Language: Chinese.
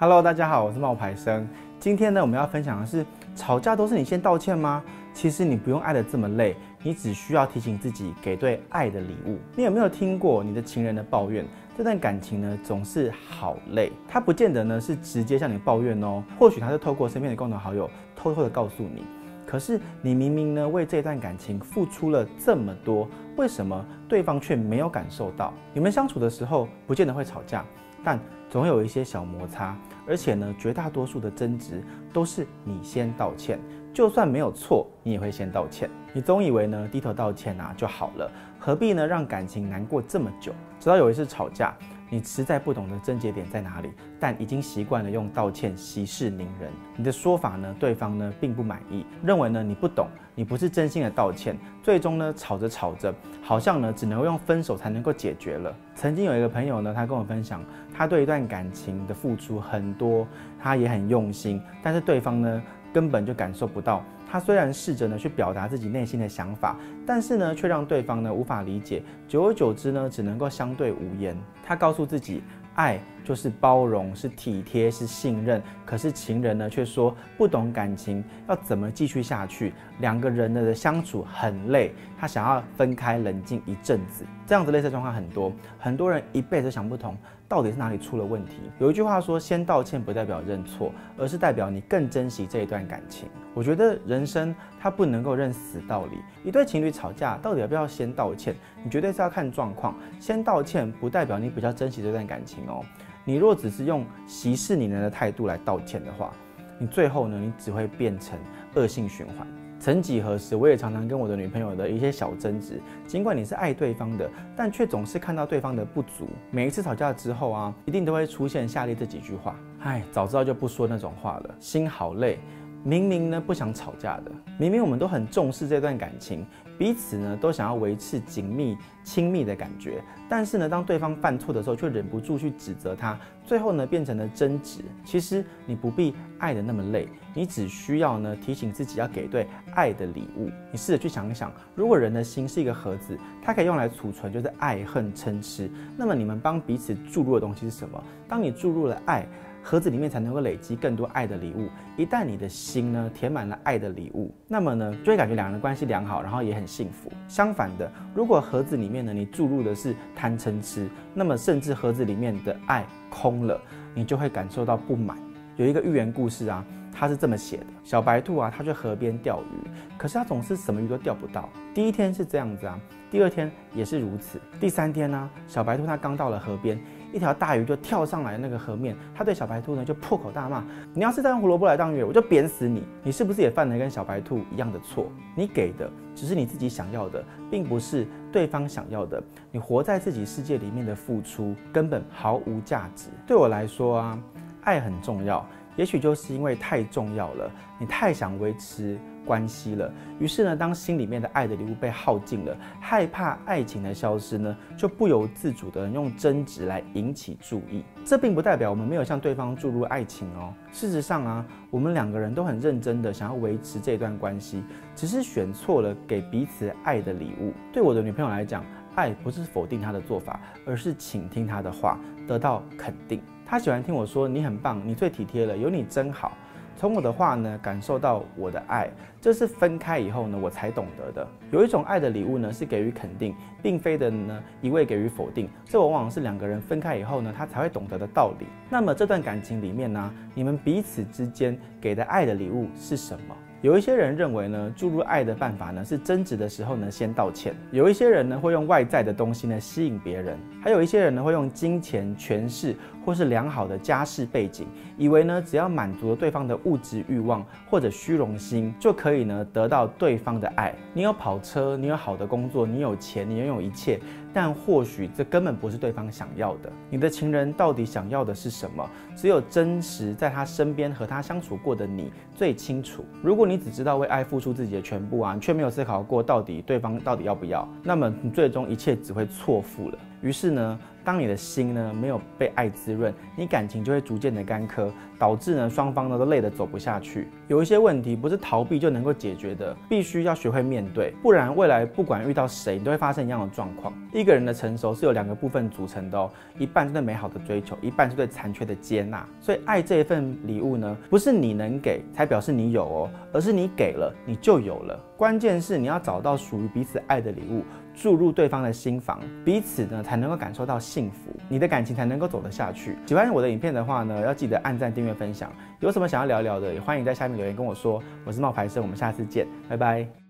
Hello，大家好，我是冒牌生。今天呢，我们要分享的是，吵架都是你先道歉吗？其实你不用爱得这么累，你只需要提醒自己给对爱的礼物。你有没有听过你的情人的抱怨？这段感情呢，总是好累。他不见得呢是直接向你抱怨哦，或许他是透过身边的共同好友偷偷的告诉你。可是你明明呢为这段感情付出了这么多，为什么对方却没有感受到？你们相处的时候不见得会吵架，但总有一些小摩擦。而且呢，绝大多数的争执都是你先道歉，就算没有错，你也会先道歉。你总以为呢，低头道歉啊就好了，何必呢让感情难过这么久？直到有一次吵架，你实在不懂得症结点在哪里，但已经习惯了用道歉息事宁人。你的说法呢，对方呢并不满意，认为呢你不懂，你不是真心的道歉。最终呢，吵着吵着，好像呢只能用分手才能够解决了。曾经有一个朋友呢，他跟我分享，他对一段感情的付出很多，他也很用心，但是对方呢根本就感受不到。他虽然试着呢去表达自己内心的想法，但是呢却让对方呢无法理解。久而久之呢，只能够相对无言。他告诉自己，爱就是包容，是体贴，是信任。可是情人呢却说不懂感情，要怎么继续下去？两个人的相处很累，他想要分开冷静一阵子。这样子类似状况很多，很多人一辈子想不通。到底是哪里出了问题？有一句话说，先道歉不代表认错，而是代表你更珍惜这一段感情。我觉得人生它不能够认死道理。一对情侣吵架，到底要不要先道歉？你绝对是要看状况。先道歉不代表你比较珍惜这段感情哦。你若只是用歧视你人的态度来道歉的话，你最后呢，你只会变成恶性循环。曾几何时，我也常常跟我的女朋友的一些小争执。尽管你是爱对方的，但却总是看到对方的不足。每一次吵架之后啊，一定都会出现下列这几句话：哎，早知道就不说那种话了，心好累。明明呢不想吵架的，明明我们都很重视这段感情，彼此呢都想要维持紧密亲密的感觉，但是呢当对方犯错的时候，却忍不住去指责他，最后呢变成了争执。其实你不必爱得那么累，你只需要呢提醒自己要给对爱的礼物。你试着去想一想，如果人的心是一个盒子，它可以用来储存就是爱恨嗔痴，那么你们帮彼此注入的东西是什么？当你注入了爱。盒子里面才能够累积更多爱的礼物。一旦你的心呢填满了爱的礼物，那么呢就会感觉两人关系良好，然后也很幸福。相反的，如果盒子里面呢你注入的是贪嗔痴，那么甚至盒子里面的爱空了，你就会感受到不满。有一个寓言故事啊，它是这么写的：小白兔啊，它去河边钓鱼，可是它总是什么鱼都钓不到。第一天是这样子啊，第二天也是如此，第三天呢、小白兔它刚到了河边。一条大鱼就跳上来那个河面，他对小白兔呢就破口大骂：“你要是再用胡萝卜来当鱼，我就扁死你！你是不是也犯了跟小白兔一样的错？你给的只是你自己想要的，并不是对方想要的。你活在自己世界里面的付出根本毫无价值。对我来说啊，爱很重要。”也许就是因为太重要了，你太想维持关系了，于是呢，当心里面的爱的礼物被耗尽了，害怕爱情的消失呢，就不由自主的用争执来引起注意。这并不代表我们没有向对方注入爱情哦。事实上啊，我们两个人都很认真的想要维持这段关系，只是选错了给彼此爱的礼物。对我的女朋友来讲，爱不是否定她的做法，而是倾听她的话，得到肯定。她喜欢听我说，你很棒，你最体贴了，有你真好。从我的话呢，感受到我的爱，这是分开以后呢，我才懂得的。有一种爱的礼物呢，是给予肯定，并非的呢一味给予否定。这往往是两个人分开以后呢，他才会懂得的道理。那么这段感情里面呢，你们彼此之间给的爱的礼物是什么？有一些人认为呢，注入爱的办法呢是争执的时候呢先道歉；有一些人呢会用外在的东西呢吸引别人；还有一些人呢会用金钱、权势或是良好的家世背景，以为呢只要满足了对方的物质欲望或者虚荣心，就可可以呢得到对方的爱。你有跑车，你有好的工作，你有钱，你拥有一切。但或许这根本不是对方想要的。你的情人到底想要的是什么？只有真实在他身边和他相处过的你最清楚。如果你只知道为爱付出自己的全部啊，却没有思考过到底对方到底要不要，那么你最终一切只会错付了。于是呢，当你的心呢没有被爱滋润，你感情就会逐渐的干涸，导致呢双方呢都累得走不下去。有一些问题不是逃避就能够解决的，必须要学会面对，不然未来不管遇到谁，你都会发生一样的状况。一个人的成熟是由两个部分组成的哦，一半是对美好的追求，一半是对残缺的接纳。所以爱这一份礼物呢，不是你能给才表示你有哦，而是你给了你就有了。关键是你要找到属于彼此爱的礼物。注入对方的心房，彼此呢才能够感受到幸福，你的感情才能够走得下去。喜欢我的影片的话呢，要记得按赞、订阅、分享。有什么想要聊聊的，也欢迎在下面留言跟我说。我是冒牌生，我们下次见，拜拜。